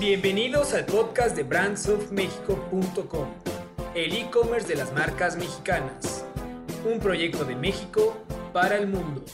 Bienvenidos al podcast de brandsofmexico.com, el e-commerce de las marcas mexicanas, un proyecto de México para el mundo.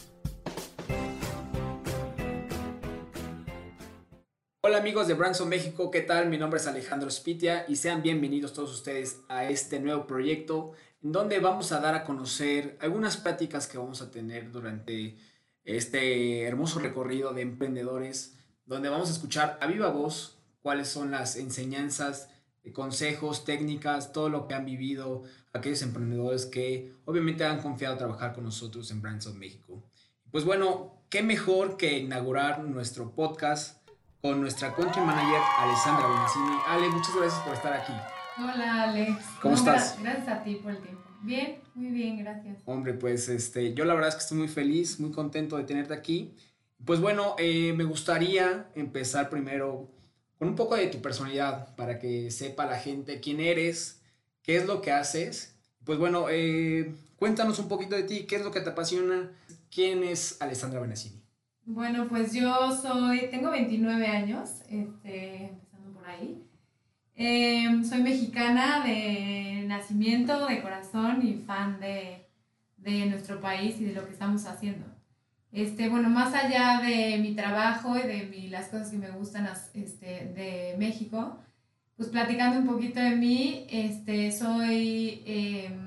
Hola amigos de Brands of México, ¿qué tal? Mi nombre es Alejandro Spitia y sean bienvenidos todos ustedes a este nuevo proyecto en donde vamos a dar a conocer algunas prácticas que vamos a tener durante este hermoso recorrido de emprendedores, donde vamos a escuchar a viva voz cuáles son las enseñanzas, eh, consejos, técnicas, todo lo que han vivido aquellos emprendedores que obviamente han confiado trabajar con nosotros en Brands of México. Pues bueno, qué mejor que inaugurar nuestro podcast con nuestra country manager Alessandra Bonaccini. Ale, muchas gracias por estar aquí. Hola Alex. ¿Cómo estás? Gracias a ti por el tiempo. Bien, muy bien, gracias. Hombre, pues este, yo la verdad es que estoy muy feliz, muy contento de tenerte aquí. Pues bueno, eh, me gustaría empezar primero un poco de tu personalidad para que sepa la gente quién eres, qué es lo que haces. Pues bueno, eh, cuéntanos un poquito de ti, qué es lo que te apasiona, quién es Alessandra Benaccini. Bueno, pues yo soy, tengo 29 años, este, empezando por ahí. Em, soy mexicana de nacimiento, de corazón y fan de, de, nuestro país y de lo que estamos haciendo. Este, bueno, más allá de mi trabajo y de mi, las cosas que me gustan este, de México, pues platicando un poquito de mí, este, soy... Eh,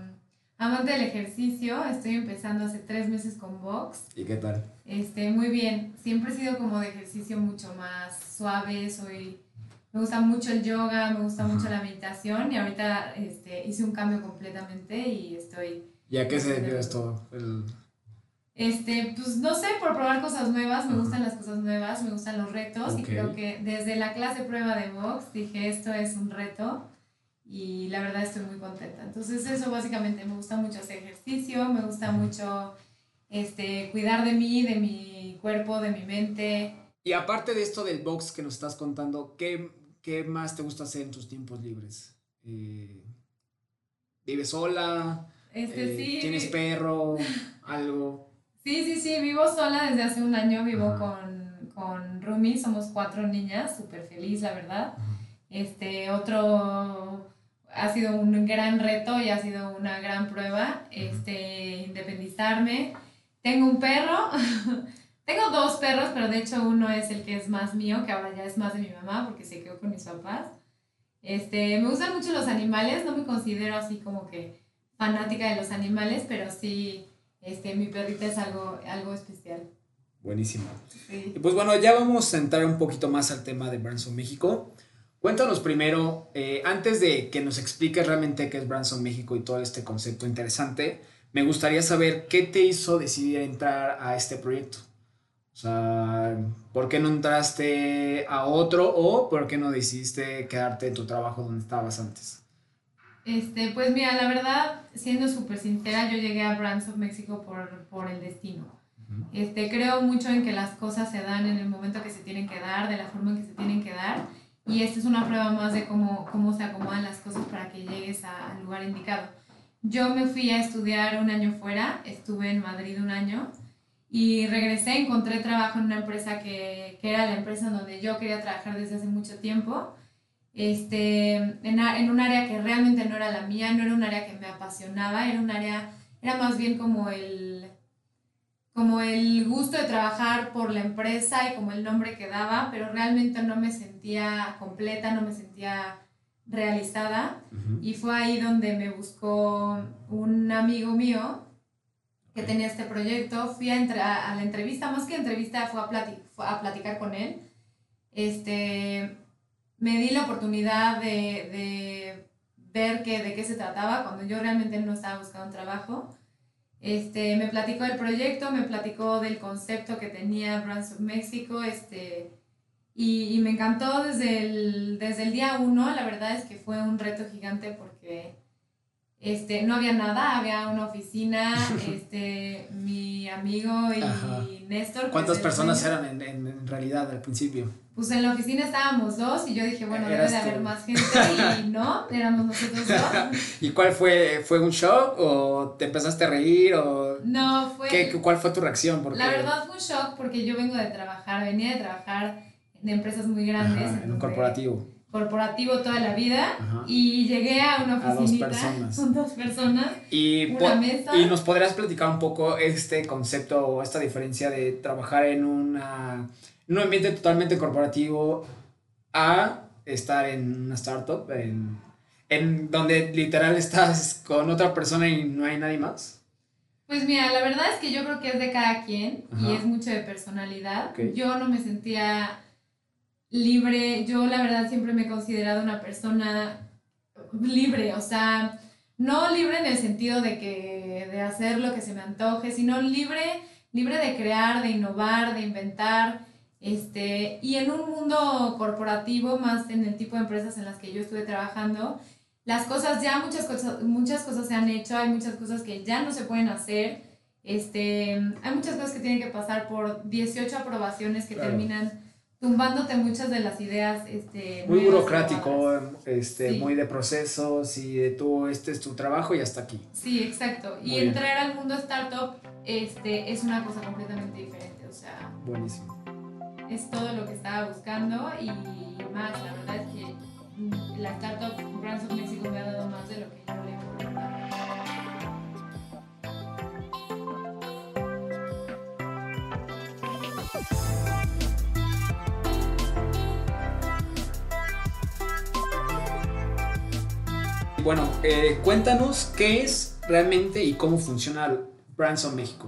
Amante del ejercicio, estoy empezando hace tres meses con box. ¿Y qué tal? Este, muy bien. Siempre he sido como de ejercicio mucho más suave, soy... Me gusta mucho el yoga, me gusta mucho la meditación y ahorita este, hice un cambio completamente y estoy... ¿Y a qué se debió esto? El... Este, pues no sé, por probar cosas nuevas, me gustan las cosas nuevas, me gustan los retos y creo que desde la clase prueba de box dije esto es un reto y la verdad estoy muy contenta. Entonces eso básicamente me gusta mucho hacer ejercicio, me gusta mucho este, cuidar de mí, de mi cuerpo, de mi mente. Y aparte de esto del box que nos estás contando, ¿qué, qué más te gusta hacer en tus tiempos libres? Eh, ¿Vives sola? Este, eh, sí. ¿Tienes perro? ¿Algo? Sí, sí, sí, vivo sola desde hace un año, vivo con, con Rumi, somos cuatro niñas, súper feliz, la verdad. Este, otro ha sido un gran reto y ha sido una gran prueba, este, independizarme. Tengo un perro, tengo dos perros, pero de hecho uno es el que es más mío, que ahora ya es más de mi mamá porque se quedó con mis papás. Este, me gustan mucho los animales, no me considero así como que fanática de los animales, pero sí, este, mi perrita es algo, algo especial. Buenísimo. Y pues bueno, ya vamos a entrar un poquito más al tema de Branson México. Cuéntanos primero, eh, antes de que nos expliques realmente qué es Branson México y todo este concepto interesante, me gustaría saber qué te hizo decidir entrar a este proyecto. O sea, ¿por qué no entraste a otro o por qué no decidiste quedarte en tu trabajo donde estabas antes? Este, pues mira, la verdad, siendo súper sincera, yo llegué a Brands of México por, por el destino. este, creo mucho en que las cosas se dan en el momento que se tienen que dar, de la forma en que se tienen que dar y esta es una prueba más de cómo, cómo se acomodan las cosas para que llegues al lugar indicado. Yo me fui a estudiar un año fuera, estuve en Madrid un año y regresé, encontré trabajo en una empresa que, que era la empresa donde yo quería trabajar desde hace mucho tiempo, este, en, en un área que realmente no era la mía, no era un área que me apasionaba, era un área, era más bien como el, como el gusto de trabajar por la empresa y como el nombre que daba, pero realmente no me sentía completa, no me sentía realizada. Y fue ahí donde me buscó un amigo mío que tenía este proyecto. Fui a, a, la entrevista, más que entrevista, fue a, a platicar con él. Este, me di la oportunidad de, de ver que, de qué se trataba cuando yo realmente no estaba buscando un trabajo. Este, me platicó del proyecto, me platicó del concepto que tenía Brands of Mexico, este, y, y, me encantó desde el, desde el día uno, la verdad es que fue un reto gigante porque este, no había nada, había una oficina, este, mi amigo y Néstor. ¿Cuántas personas eran en, en, en realidad al principio? pues en la oficina estábamos dos y yo dije, bueno, debe de haber más gente y no, éramos nosotros dos. ¿Y cuál fue? ¿Fue un shock o te empezaste a reír o...? No, fue... ¿Qué, ¿Cuál fue tu reacción? Porque... La verdad fue un shock porque yo vengo de trabajar, venía de trabajar de empresas muy grandes. Ajá, en un corporativo. Corporativo toda la vida. Y llegué a una oficinita con dos personas. Y, una mesa. y nos podrías platicar un poco este concepto o esta diferencia de trabajar en, una, en un ambiente totalmente corporativo a estar en una startup, en, en donde literal estás con otra persona y no hay nadie más? Pues mira, la verdad es que yo creo que es de cada quien y es mucho de personalidad. Yo no me sentía libre, yo la verdad siempre me he considerado una persona libre, o sea, no libre en el sentido de que de hacer lo que se me antoje, sino libre, libre de crear, de innovar, de inventar. Este, y en un mundo corporativo, más en el tipo de empresas en las que yo estuve trabajando, las cosas ya, muchas cosas, muchas cosas se han hecho, hay muchas cosas que ya no se pueden hacer, este, hay muchas cosas que tienen que pasar por 18 aprobaciones que terminan tumbándote muchas de las ideas. Este, muy burocrático, este, muy de procesos y de tú, este es tu trabajo y hasta aquí. Sí, exacto. y entrar al mundo startup este, es una cosa completamente diferente, o sea... Buenísimo. Es todo lo que estaba buscando y más, la verdad es que la startup Brands of Mexico me ha dado más de lo que yo le Bueno, eh, cuéntanos qué es realmente y cómo funciona Brands of México.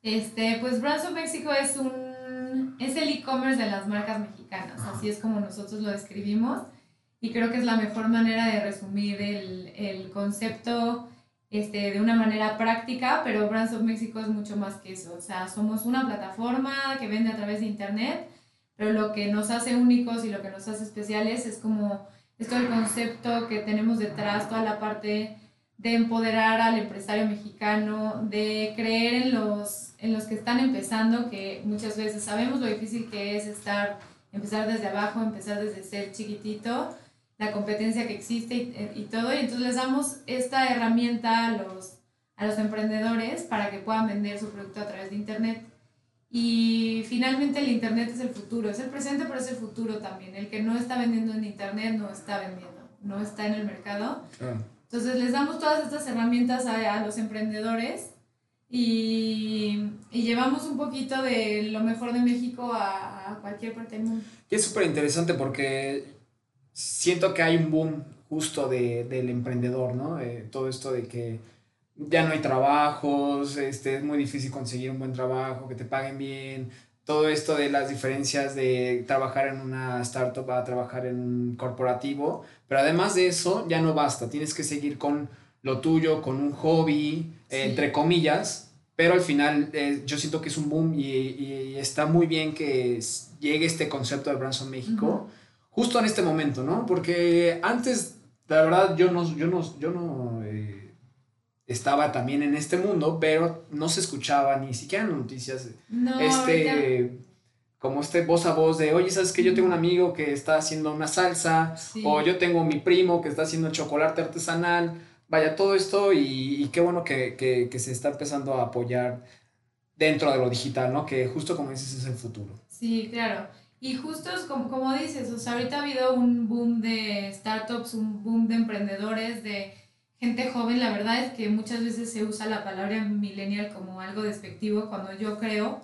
Este, pues Brands of México es un es el e-commerce de las marcas mexicanas, así es como nosotros lo describimos y creo que es la mejor manera de resumir el, el concepto este, de una manera práctica, pero Brands of Mexico es mucho más que eso. O sea, somos una plataforma que vende a través de Internet, pero lo que nos hace únicos y lo que nos hace especiales es como esto el concepto que tenemos detrás, toda la parte de empoderar al empresario mexicano, de creer en los, en los que están empezando, que muchas veces sabemos lo difícil que es estar, empezar desde abajo, empezar desde ser chiquitito, la competencia que existe y, todo, y entonces les damos esta herramienta a los, a los emprendedores para que puedan vender su producto a través de Internet. Y finalmente el Internet es el futuro, es el presente, pero es el futuro también. El que no está vendiendo en Internet no está vendiendo, no está en el mercado. Entonces les damos todas estas herramientas a, a los emprendedores y, y, llevamos un poquito de lo mejor de México a, a cualquier parte del mundo. Y es súper interesante porque siento que hay un boom justo de, del emprendedor, ¿no? Eh, todo esto de que ya no hay trabajos, este, es muy difícil conseguir un buen trabajo, que te paguen bien, todo esto de las diferencias de trabajar en una startup a trabajar en un corporativo, pero además de eso ya no basta, tienes que seguir con lo tuyo, con un hobby, entre comillas, pero al final eh, yo siento que es un boom y, y, está muy bien que llegue este concepto de Branson México justo en este momento, ¿no? Porque antes, la verdad, yo no, yo no, yo no eh, estaba también en este mundo, pero no se escuchaba ni siquiera noticias. No, este, como este voz a voz de, oye, ¿sabes que yo tengo un amigo que está haciendo una salsa? O yo tengo mi primo que está haciendo chocolate artesanal. Vaya, todo esto y, y qué bueno que, que, que, se está empezando a apoyar dentro de lo digital, ¿no? Que justo como dices es el futuro. Sí, claro. Y justo es como, como dices, o sea, ahorita ha habido un boom de startups, un boom de emprendedores, de gente joven. La verdad es que muchas veces se usa la palabra millennial como algo despectivo cuando yo creo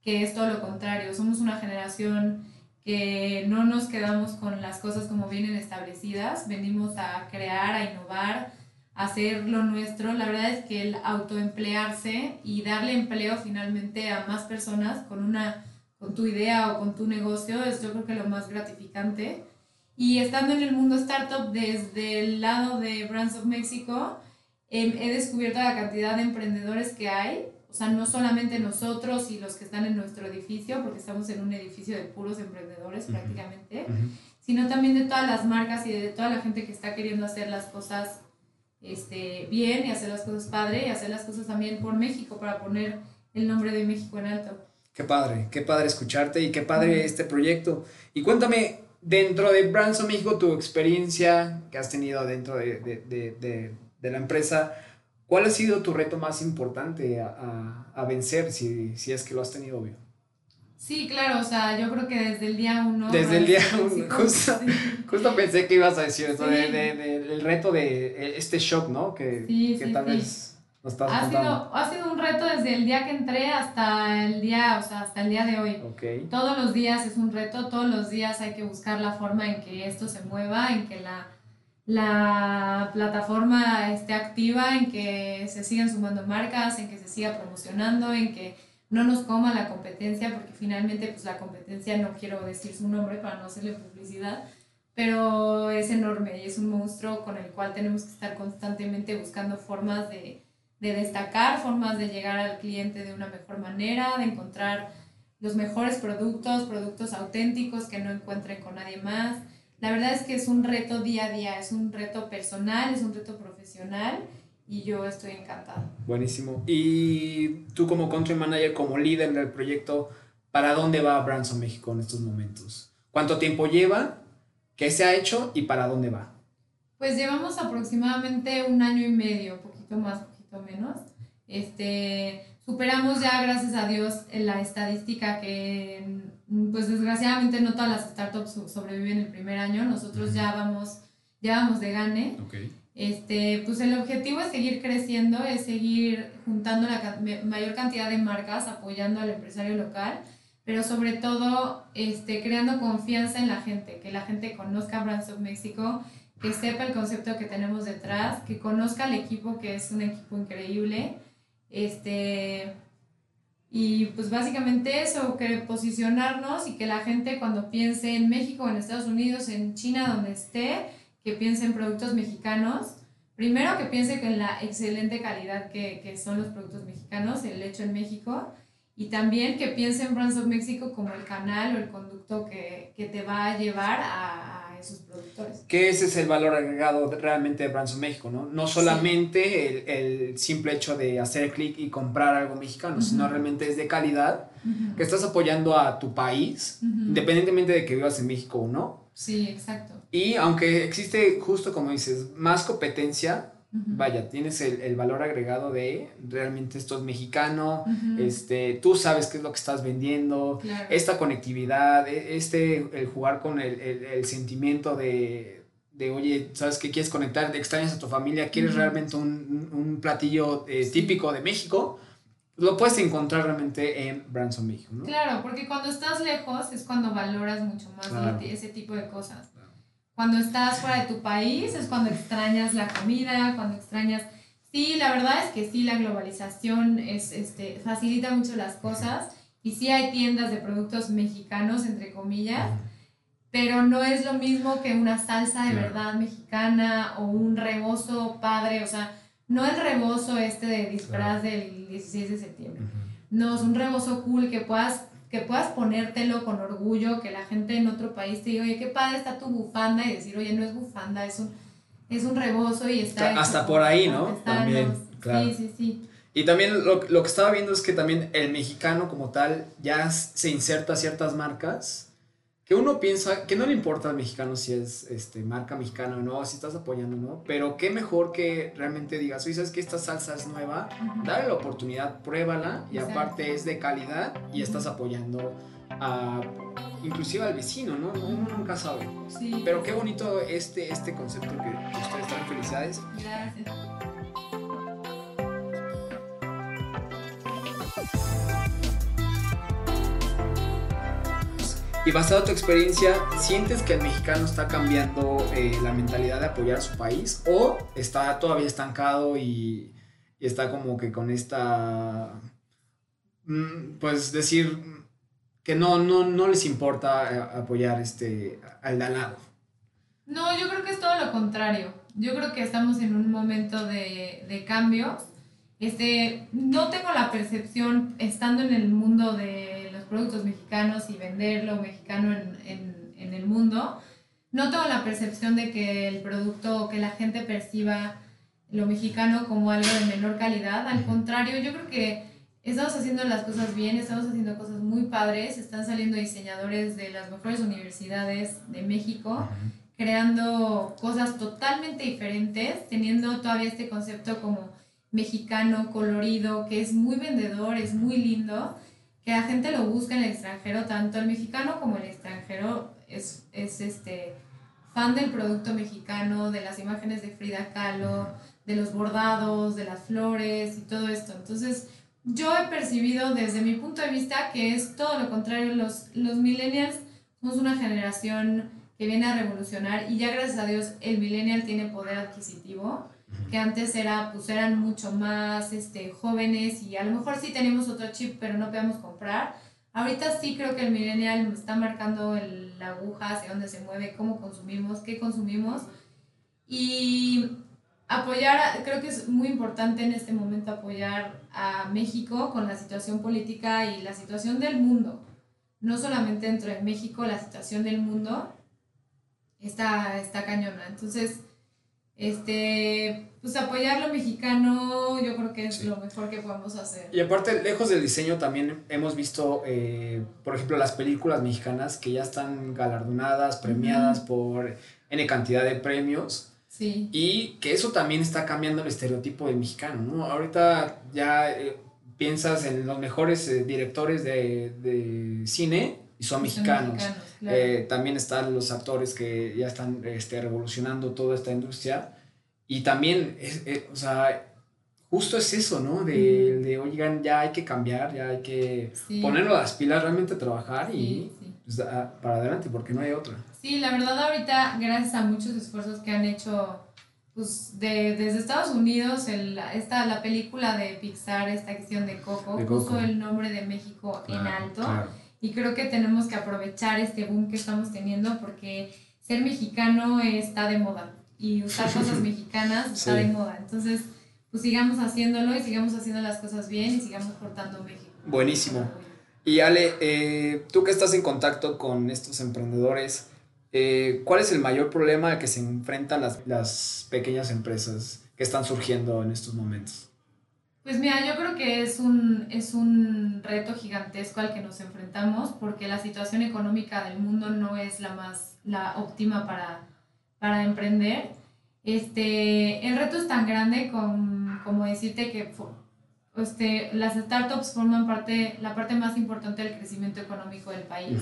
que es todo lo contrario. Somos una generación que no nos quedamos con las cosas como vienen establecidas, venimos a crear, a innovar, a hacer lo nuestro. La verdad es que el autoemplearse y darle empleo finalmente a más personas con una con tu idea o con tu negocio es yo creo que lo más gratificante. Y estando en el mundo startup desde el lado de Brands of Mexico, em, he descubierto la cantidad de emprendedores que hay. O sea, no solamente nosotros y los que están en nuestro edificio, porque estamos en un edificio de puros emprendedores prácticamente, sino también de todas las marcas y de toda la gente que está queriendo hacer las cosas este, bien y hacer las cosas padre y hacer las cosas también por México para poner el nombre de México en alto. Qué padre, qué padre escucharte y qué padre este proyecto. Y cuéntame, dentro de Branson México, tu experiencia que has tenido dentro de, de, de, de la empresa, ¿cuál ha sido tu reto más importante a, a, a vencer, si, si, es que lo has tenido, obvio? Sí, claro, o sea, yo creo que desde el día uno. Desde el día uno, justo, justo, pensé que ibas a decir eso, de, de, el reto de este shock, ¿no? Que, que tal vez nos estás ha sido, ha sido un reto desde el día que entré hasta el día, o sea, hasta el día de hoy. Okay. Todos los días es un reto, todos los días hay que buscar la forma en que esto se mueva, en que la, la plataforma esté activa, en que se sigan sumando marcas, en que se siga promocionando, en que no nos coma la competencia, porque finalmente pues la competencia, no quiero decir su nombre para no hacerle publicidad, pero es enorme y es un monstruo con el cual tenemos que estar constantemente buscando formas de, de destacar, formas de llegar al cliente de una mejor manera, de encontrar los mejores productos, productos auténticos que no encuentren con nadie más. La verdad es que es un reto día a día, es un reto personal, es un reto profesional y yo estoy encantada. Buenísimo. Y tú como country manager, como líder del proyecto, ¿para dónde va Branson México en estos momentos? ¿Cuánto tiempo lleva? ¿Qué se ha hecho y para dónde va? Pues llevamos aproximadamente un año y medio, poquito más, poquito menos. Este, superamos ya, gracias a Dios, la estadística que, pues desgraciadamente no todas las startups sobreviven el primer año. Nosotros ya vamos, ya vamos de gane. Okay. Este, pues el objetivo es seguir creciendo, es seguir juntando la mayor cantidad de marcas, apoyando al empresario local, pero sobre todo este, creando confianza en la gente, que la gente conozca Brands of Mexico, que sepa el concepto que tenemos detrás, que conozca al equipo, que es un equipo increíble. Este, y pues básicamente eso, que posicionarnos y que la gente cuando piense en México, en Estados Unidos, en China, donde esté, que piense en productos mexicanos. Primero que piense en la excelente calidad que, que, son los productos mexicanos, el hecho en México. Y también que piense en Brands of México como el canal o el conducto que, que te va a llevar a, esos productores. Que ese es el valor agregado realmente de Brands of México, ¿no? No solamente el, el, simple hecho de hacer clic y comprar algo mexicano, sino realmente es de calidad, que estás apoyando a tu país, independientemente de que vivas en México o no Sí, exacto. Y aunque existe, justo como dices, más competencia, vaya, tienes el, el, valor agregado de realmente esto es mexicano, este, tú sabes qué es lo que estás vendiendo, esta conectividad, e, este, el jugar con el, el, el sentimiento de, de, oye, sabes que quieres conectar, extrañas a tu familia, quieres realmente un, un platillo eh, típico de México, lo puedes encontrar realmente en Branson México, ¿no? Claro, porque cuando estás lejos es cuando valoras mucho más ese tipo de cosas. Cuando estás fuera de tu país es cuando extrañas la comida, cuando extrañas... Sí, la verdad es que sí, la globalización es, este, facilita mucho las cosas y sí hay tiendas de productos mexicanos, entre comillas, pero no es lo mismo que una salsa de verdad mexicana o un rebozo padre, o sea, no el rebozo este de disfraz del 16 de septiembre. No, es un rebozo cool que puedas, que puedas ponértelo con orgullo, que la gente en otro país te diga, oye, qué padre está tu bufanda, y decir, oye, no es bufanda, es un, es un rebozo y está... Hasta por ahí, ¿no? También, claro. Sí, sí, sí. Y también lo, lo, que estaba viendo es que también el mexicano como tal ya se inserta a ciertas marcas que uno piensa que no le importa al mexicano si es este, marca mexicana o no, si estás apoyando o no, pero qué mejor que realmente digas, oye, sabes que esta salsa es nueva, dale la oportunidad, pruébala y aparte es de calidad y estás apoyando a inclusive al vecino, ¿no? Uno nunca sabe. Sí. Pero qué bonito este, este concepto que ustedes están felicidades. Gracias. Y basado en tu experiencia, ¿sientes que el mexicano está cambiando eh, la mentalidad de apoyar a su país o está todavía estancado y, está como que con esta, mm, pues decir que no, no, no les importa eh, apoyar este, al de al lado? No, yo creo que es todo lo contrario. Yo creo que estamos en un momento de, de cambios. Este, no tengo la percepción, estando en el mundo de productos mexicanos y venderlo mexicano en, en, en, el mundo, no tengo la percepción de que el producto, que la gente perciba lo mexicano como algo de menor calidad. Al contrario, yo creo que estamos haciendo las cosas bien, estamos haciendo cosas muy padres, están saliendo diseñadores de las mejores universidades de México, creando cosas totalmente diferentes, teniendo todavía este concepto como mexicano, colorido, que es muy vendedor, es muy lindo que la gente lo busca en el extranjero, tanto el mexicano como el extranjero es, es este, fan del producto mexicano, de las imágenes de Frida Kahlo, de los bordados, de las flores y todo esto. Entonces, yo he percibido desde mi punto de vista que es todo lo contrario. Los, los millennials somos una generación que viene a revolucionar y ya gracias a Dios el millennial tiene poder adquisitivo que antes era pues eran mucho más este jóvenes y a lo mejor sí tenemos otro chip pero no podemos comprar ahorita sí creo que el millennial está marcando la aguja hacia dónde se mueve cómo consumimos qué consumimos y apoyar, creo que es muy importante en este momento apoyar a México con la situación política y la situación del mundo. No solamente dentro de México, la situación del mundo está, está cañona. Entonces, este, pues apoyar lo mexicano yo creo que es lo mejor que podemos hacer. Y aparte, lejos del diseño, también hemos visto, eh, por ejemplo, las películas mexicanas que ya están galardonadas, premiadas por N cantidad de premios y que eso también está cambiando el estereotipo del mexicano, ¿no? Ahorita ya eh, piensas en los mejores eh, directores de, cine y son mexicanos. Eh, también están los actores que ya están este, revolucionando toda esta industria. Y también, o sea, justo es eso, ¿no? De, de, oigan, ya hay que cambiar, ya hay que ponerlo a las pilas, realmente trabajar y pues, para adelante, porque no hay otra. Sí, la verdad ahorita, gracias a muchos esfuerzos que han hecho pues, de, desde Estados Unidos, el, esta, la película de Pixar, esta acción de Coco, puso el nombre de México en alto. Y creo que tenemos que aprovechar este boom que estamos teniendo porque ser mexicano está de moda y usar cosas mexicanas está de moda. Entonces, pues sigamos haciéndolo y sigamos haciendo las cosas bien y sigamos portando México. Buenísimo. Y Ale, eh, tú que estás en contacto con estos emprendedores, eh, ¿cuál es el mayor problema al que se enfrentan las, las, pequeñas empresas que están surgiendo en estos momentos? Pues mira, yo creo que es un, es un reto gigantesco al que nos enfrentamos porque la situación económica del mundo no es la más la óptima para, para emprender. Este, el reto es tan grande como decirte que este, las startups forman parte, la parte más importante del crecimiento económico del país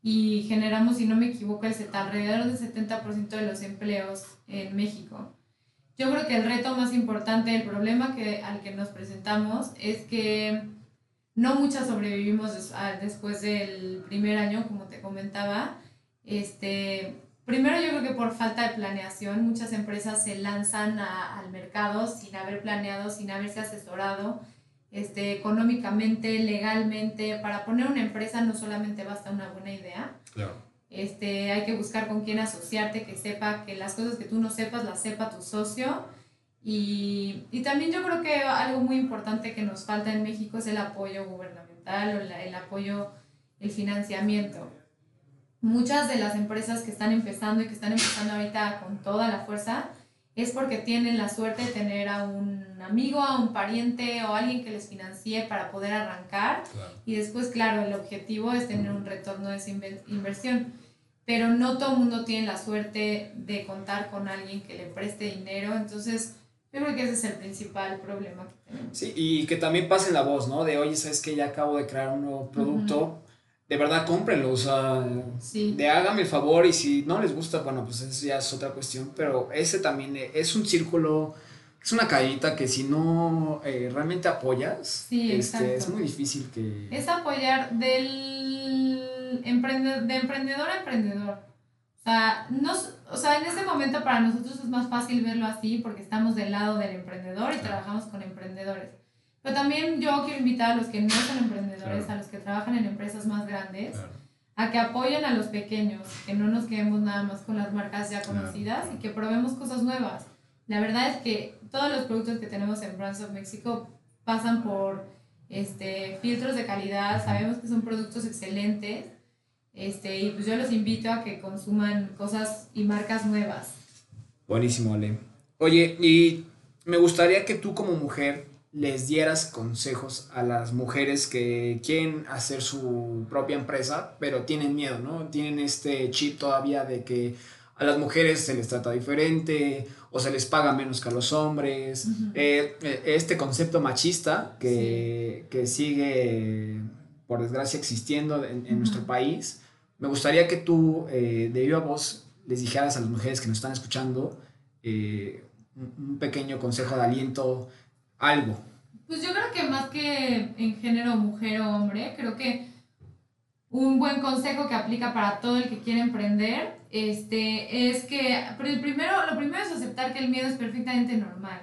y generamos, si no me equivoco, el alrededor del 70% de los empleos en México. Yo creo que el reto más importante, el problema que, al que nos presentamos es que no muchas sobrevivimos después del primer año, como te comentaba. Este, primero yo creo que por falta de planeación, muchas empresas se lanzan al mercado sin haber planeado, sin haberse asesorado este, económicamente, legalmente. Para poner una empresa no solamente basta una buena idea. Este, hay que buscar con quién asociarte, que sepa que las cosas que tú no sepas las sepa tu socio. Y, y también yo creo que algo muy importante que nos falta en México es el apoyo gubernamental o el apoyo, el financiamiento. Muchas de las empresas que están empezando y que están empezando ahorita con toda la fuerza, es porque tienen la suerte de tener a un amigo, a un pariente o alguien que les financie para poder arrancar. Y después, claro, el objetivo es tener un retorno de esa inversión. Pero no todo el mundo tiene la suerte de contar con alguien que le preste dinero. Entonces, yo creo que ese es el principal problema que tenemos. Sí, y que también pase la voz, ¿no? De, oye, ¿sabes que Ya acabo de crear un nuevo producto de verdad cómprenlo, o sea, de hágame el favor y si no les gusta, bueno, pues eso ya es otra cuestión, pero ese también es un círculo, es una caída que si no eh, realmente apoyas, este, es muy difícil que... Es apoyar del de emprendedor a emprendedor. O sea, no, o sea, en ese momento para nosotros es más fácil verlo así porque estamos del lado del emprendedor y trabajamos con emprendedores. Pero también yo quiero invitar a los que no son emprendedores, a los que trabajan en empresas más grandes, a que apoyen a los pequeños, que no nos quedemos nada más con las marcas ya conocidas y que probemos cosas nuevas. La verdad es que todos los productos que tenemos en Brands of Mexico pasan por este, filtros de calidad, sabemos que son productos excelentes este, y pues yo los invito a que consuman cosas y marcas nuevas. Buenísimo, Ale. Oye, y me gustaría que tú como mujer les dieras consejos a las mujeres que quieren hacer su propia empresa, pero tienen miedo, ¿no? Tienen este chip todavía de que a las mujeres se les trata diferente o se les paga menos que a los hombres. Eh, eh, este concepto machista que, que sigue por desgracia, existiendo en, nuestro país. Me gustaría que tú, eh, de viva voz, les dijeras a las mujeres que nos están escuchando eh, un pequeño consejo de aliento, algo. Pues yo creo que más que en género mujer o hombre, creo que un buen consejo que aplica para todo el que quiere emprender este, es que el primero, lo primero es aceptar que el miedo es perfectamente normal.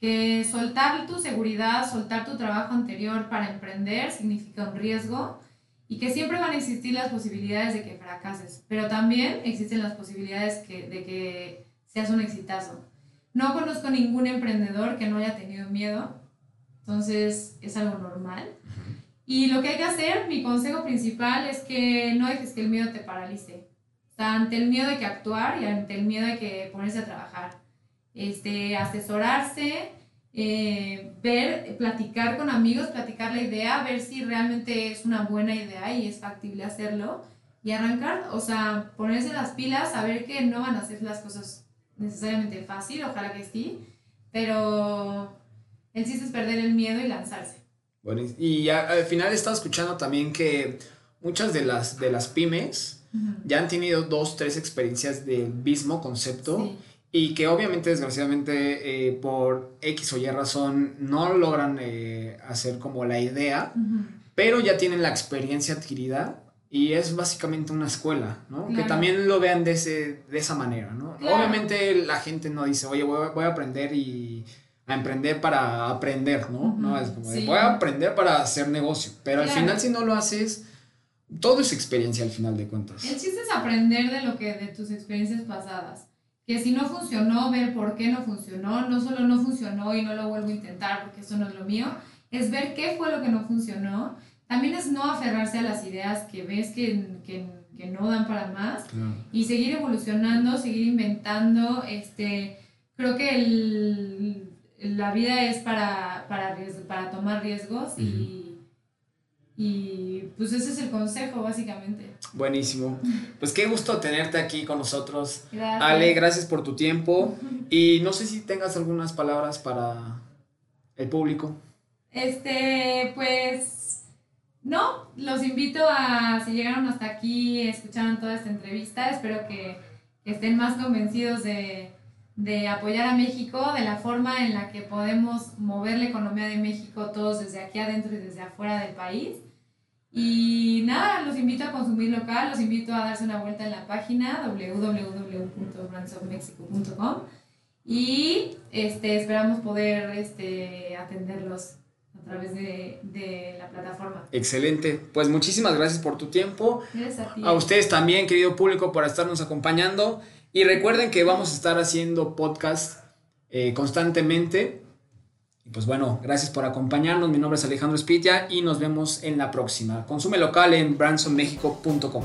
Que soltar tu seguridad, soltar tu trabajo anterior para emprender significa un riesgo y que siempre van a existir las posibilidades de que fracases, pero también existen las posibilidades que, de que seas un exitazo. No conozco ningún emprendedor que no haya tenido miedo, entonces es algo normal. Y lo que hay que hacer, mi consejo principal es que no dejes que el miedo te paralice. O sea, ante el miedo hay que actuar y ante el miedo hay que ponerse a trabajar. Este, asesorarse, eh, ver, platicar con amigos, platicar la idea, ver si realmente es una buena idea y es factible hacerlo y arrancar, o sea, ponerse las pilas, saber que no van a ser las cosas necesariamente fácil, ojalá que sí, pero el chiste es perder el miedo y lanzarse. Bueno, y al final he estado escuchando también que muchas de las, de las pymes ya han tenido dos, tres experiencias del mismo concepto. Y que obviamente, desgraciadamente, eh, por X o Y razón, no logran eh, hacer como la idea, pero ya tienen la experiencia adquirida y es básicamente una escuela, ¿no? Que también lo vean de, ese, de esa manera, ¿no? Obviamente la gente no dice, oye, voy, a aprender y a emprender para aprender, ¿no? No, es como, voy a aprender para hacer negocio, pero al final si no lo haces, todo es experiencia al final de cuentas. El chiste es aprender de lo que, de tus experiencias pasadas. Que si no funcionó, ver por qué no funcionó, no solo no funcionó y no lo vuelvo a intentar porque eso no es lo mío, es ver qué fue lo que no funcionó también es no aferrarse a las ideas que ves que, que, que no dan para más y seguir evolucionando, seguir inventando. Este, creo que el, la vida es para, para, para tomar riesgos y, y pues ese es el consejo básicamente. Buenísimo. Pues qué gusto tenerte aquí con nosotros. Ale, gracias por tu tiempo. Y no sé si tengas algunas palabras para el público. Este, pues no, los invito a, si llegaron hasta aquí, escucharon toda esta entrevista, espero que, estén más convencidos de, apoyar a México, de la forma en la que podemos mover la economía de México todos desde aquí adentro y desde afuera del país. Y nada, los invito a consumir local, los invito a darse una vuelta en la página www.brandsofmexico.com y este, esperamos poder este, atenderlos a través de, la plataforma. Excelente. Pues muchísimas gracias por tu tiempo. Gracias a ti. A ustedes también, querido público, por estarnos acompañando. Y recuerden que vamos a estar haciendo podcast eh, constantemente. Y pues bueno, gracias por acompañarnos. Mi nombre es Alejandro Espitia y nos vemos en la próxima. Consume local en bransonmexico.com.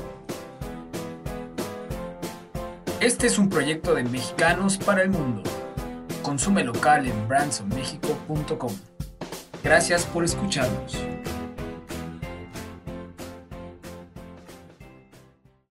Este es un proyecto de mexicanos para el mundo. Consume local en bransonmexico.com. Gracias por escucharnos.